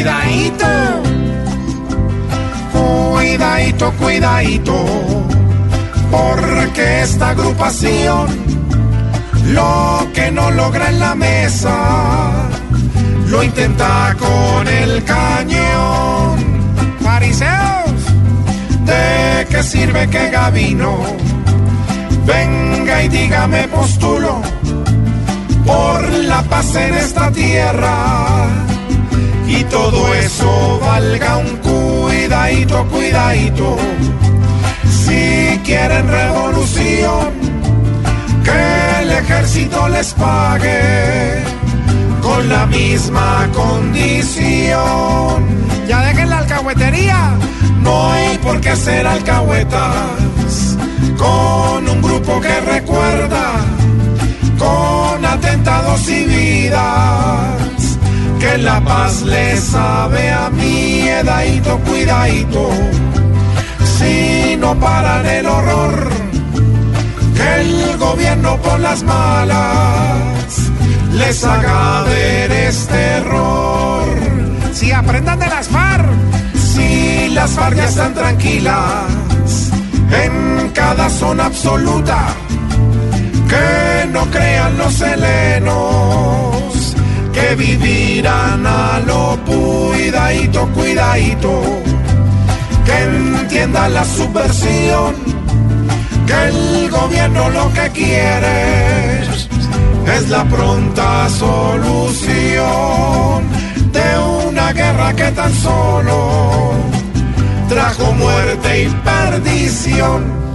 cuidadito, cuidadito, cuidadito, porque esta agrupación lo que no logra en la mesa lo intenta con el cañón. Fariseos, ¿de qué sirve que Gavino venga y dígame postulo por la paz en esta tierra? Y todo eso valga un cuidadito, cuidadito. Si quieren revolución, que el ejército les pague con la misma condición. Ya dejen la alcahuetería. No hay por qué ser alcahuetas con un grupo que recuerda con atentados y vidas que la paz le sabe a miedadito, cuidadito. Si no paran el horror que el gobierno por las malas les haga ver este error. Si aprendan de las FARC. Si las FARC ya están tranquilas en cada zona absoluta, que no crean los helenos, vivirán a lo cuidadito, cuidadito, que entiendan la subversión, que el gobierno lo que quiere es la pronta solución de una guerra que tan solo trajo muerte y perdición